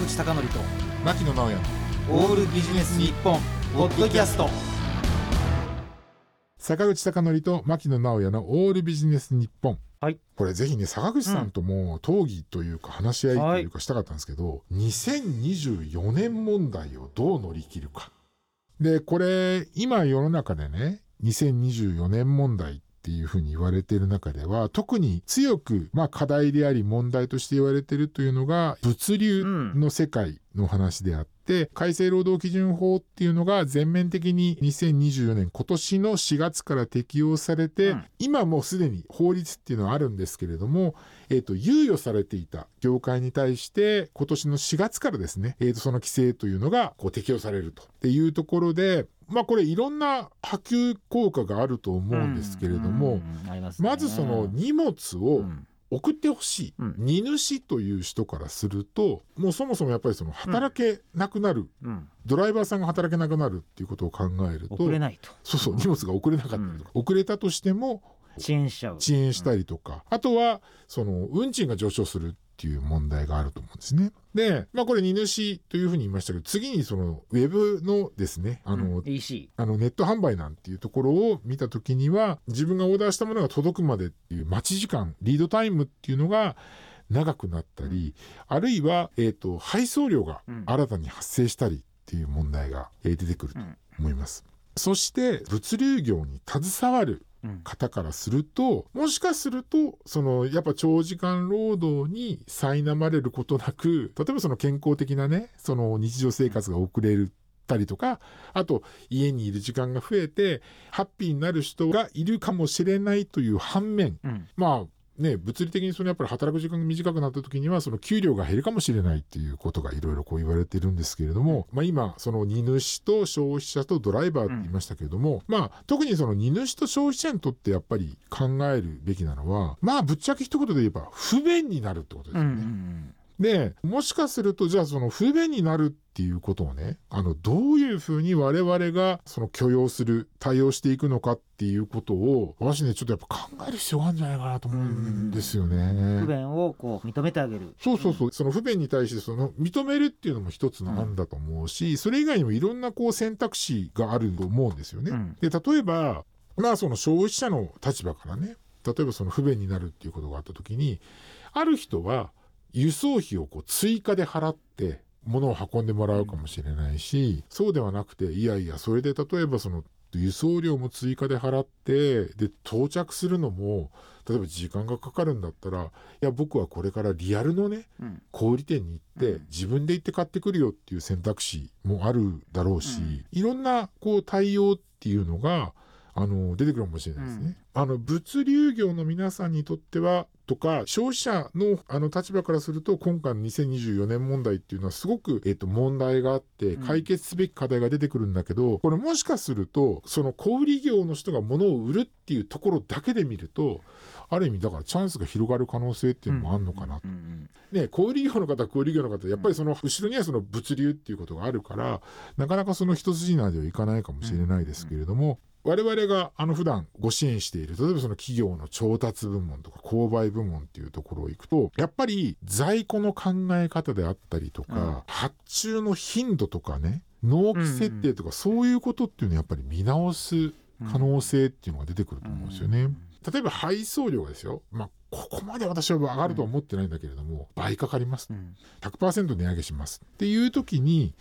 口貴教と牧野直哉オールビジネス日本ポッドキャスト。坂口孝則と牧野直哉のオールビジネス日本。はい。これぜひね坂口さんとも討議というか話し合いというかしたかったんですけど、2024年問題をどう乗り切るか。でこれ今世の中でね2024年問題っていうふうに言われている中では特に強くまあ課題であり問題として言われているというのが物流の世界の話であって、改正労働基準法っていうのが全面的に2024年今年の4月から適用されて、うん。今もうすでに法律っていうのはあるんですけれども、えっと猶予されていた業界に対して今年の4月からですね、えっとその規制というのがこう適用されると。っていうところでまあこれいろんな波及効果があると思うんですけれども、うんますね。まずその荷物をうん。送ってほしい、うん。荷主という人からするともうそもそもやっぱりその働けなくなる、うん。ドライバーさんが働けなくなるっていうことを考えると送れないと。そうそう荷物が送れなかったりとか、遅れたとしても遅延しちゃう。遅延したりとか、あとはその運賃が上昇するっていう問題があると思うんですね。で、まあこれ荷主というふうに言いましたけど次にそのウェブのですねあの、うん。EC あのネット販売なんていうところを見た時には自分がオーダーしたものが届くまでっていう待ち時間リードタイムっていうのが長くなったり、あるいは、えー、と配送料がうん。新たに発生したりっていう問題が、えー出てくるとうん。思います。そして物流業に携わるうん方からするともしかするとそのやっぱ長時間労働に苛まれることなく例えばその健康的なねその日常生活が送れるたりとかあと家にいる時間が増えてハッピーになる人がいるかもしれないという反面うん。まあね物理的にそのやっぱり働く時間が短くなった時にはその給料が減るかもしれないっていうことがいろいろこう言われてるんですけれども、まあ、今その荷主と消費者とドライバーって言いましたけれども、まあ特にその荷主と消費者にとってやっぱり考えるべきなのはまあぶっちゃけ一言で言えば不便になるってことですうんうよね。んでもしかするとじゃあその不便になるっていうことをねあのどういうふうに我々がその許容する対応していくのかっていうことを私ねちょっとやっぱ考える必要があるんじゃないかなと思うんですよね。不便をこう認めてあげるそうそうそう、その不便に対してその認めるっていうのも一つの案だと思うし、それ以外にもいろんなこう選択肢があると思うんですよね。うんで例えばまあその消費者の立場からね例えばその不便になるっていうことがあった時にある人は輸送費をこう追加で払って物を運んでもらうかもしれないし、そうではなくていやいやそれで例えばその輸送料も追加で払ってで到着するのも例えば時間がかかるんだったらいや僕はこれからリアルのねうん。小売店に行って、うん。自分で行って買ってくるよっていう選択肢もあるだろうし、うん。いろんなこう対応っていうのがあの出てくるかもしれないですね。あの物流業の皆さんにとってはとか消費者のあの立場からすると今回の2024年問題っていうのはすごく、えっと問題があってうん。解決すべき課題が出てくるんだけど、これもしかするとその小売業の人が物を売るっていうところだけで見るとある意味だからチャンスが広がる可能性っていうのもあるのかな。うんうん。ね、小売業の方小売業の方やっぱりその後ろにはその物流っていうことがあるからなかなかその一筋縄ではいかないかもしれないですけれども、我々があの普段ご支援している例えばその企業の調達部門とか購買部門っていうところを行くとやっぱり在庫の考え方であったりとか、うん。発注の頻度とかね納期設定とか、そういうことっていうのをやっぱり見直す可能性っていうのが出てくると思うんですよね。例えば配送料がですよ、まあ、ここまで私は上がるとは思ってないんだけれども、倍かかります。うん。100%値上げしますっていう時に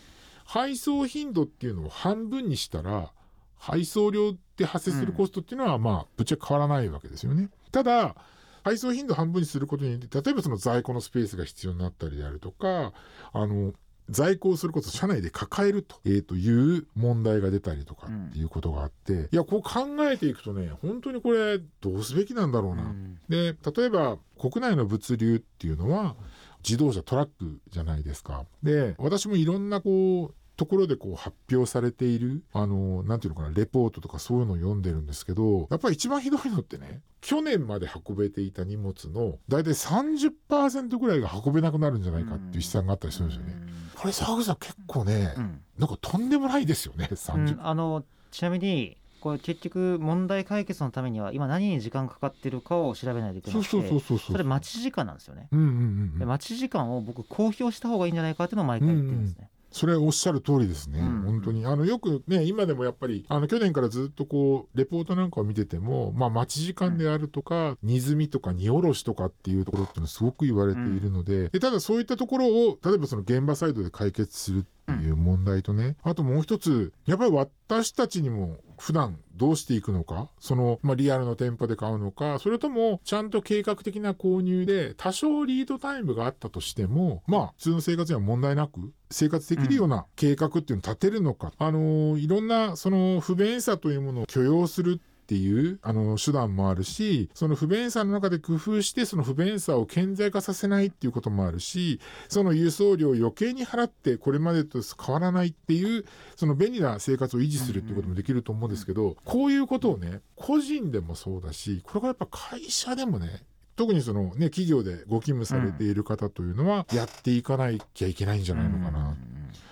配送頻度っていうのを半分にしたら配送料で発生するコストっていうのはまあぶっちゃけ変わらないわけですよね。ただ配送頻度半分にすることによって例えばその在庫のスペースが必要になったりであるとかあの在庫をすることを社内で抱えると,、えーという問題が出たりとかっていうことがあって、いやこう考えていくとね本当にこれどうすべきなんだろうな、うんで例えば国内の物流っていうのは自動車トラックじゃないですか。で私もいろんなこうところでこう発表されているあのなんていうのかなレポートとかそういうのを読んでるんですけどやっぱり一番ひどいのってね去年まで運べていた荷物の大体30%ぐらいが運べなくなるんじゃないかっていう試算があったりするんですよね。これ沢口さん結構ね、うん。なんかとんでもないですよねう30%。ん。あのちなみにこれ結局問題解決のためには今何に時間かかってるかを調べないといけなくてそれ待ち時間なんですよね、うんうんうんうん。で待ち時間を僕公表した方がいいんじゃないかっていうのを毎回言ってるんですね、それおっしゃる通りですね、うん。本当に。あのよくね今でもやっぱりあの去年からずっとこうレポートなんかを見てても、まあ、待ち時間であるとか、荷積みとか荷下ろしとかっていうところっていうのはすごく言われているので,、でただそういったところを例えばその現場サイドで解決するっていう問題とね、あともう一つやっぱり私たちにも普段どうしていくのか？その、まあ、リアルの店舗で買うのか？それともちゃんと計画的な購入で多少リードタイムがあったとしてもまあ普通の生活には問題なく生活できるような計画っていうのを立てるのか、あのいろんなその不便さというものを許容するっていうあの手段もあるしその不便さの中で工夫してその不便さを顕在化させないっていうこともあるしその輸送料を余計に払ってこれまでと変わらないっていうその便利な生活を維持するっていうこともできると思うんですけどこういうことをね個人でもそうだしこれがやっぱ会社でもね特にそのね企業でご勤務されている方というのはやっていかなきゃいけないんじゃないのかな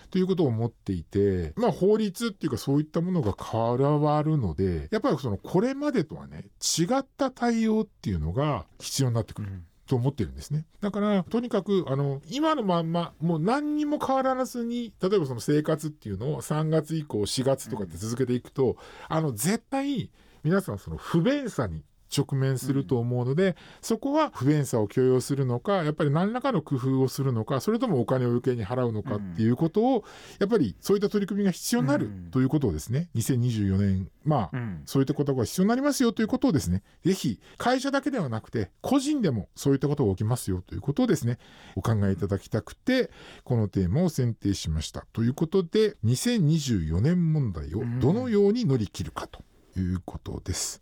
ということを思っていて、まあ法律っていうかそういったものが変わるので、やっぱりそのこれまでとはね、違った対応っていうのが必要になってくる。と思ってるんですね。だから、とにかく、あの、今のまんま、もう何にも変わらずに、例えばその生活っていうのを3月以降、4月とかって続けていくと、あの、絶対、皆さんその不便さに直面すると思うので、そこは不便さを許容するのか、やっぱり何らかの工夫をするのか、それともお金を余計に払うのかっていうことを、やっぱりそういった取り組みが必要になるということをですね、2024年、まあ、そういったことが必要になりますよということをですね、ぜひ会社だけではなくて、個人でもそういったことが起きますよということをですね、お考えいただきたくて、このテーマを選定しました。ということで、2024年問題をどのように乗り切るかということです。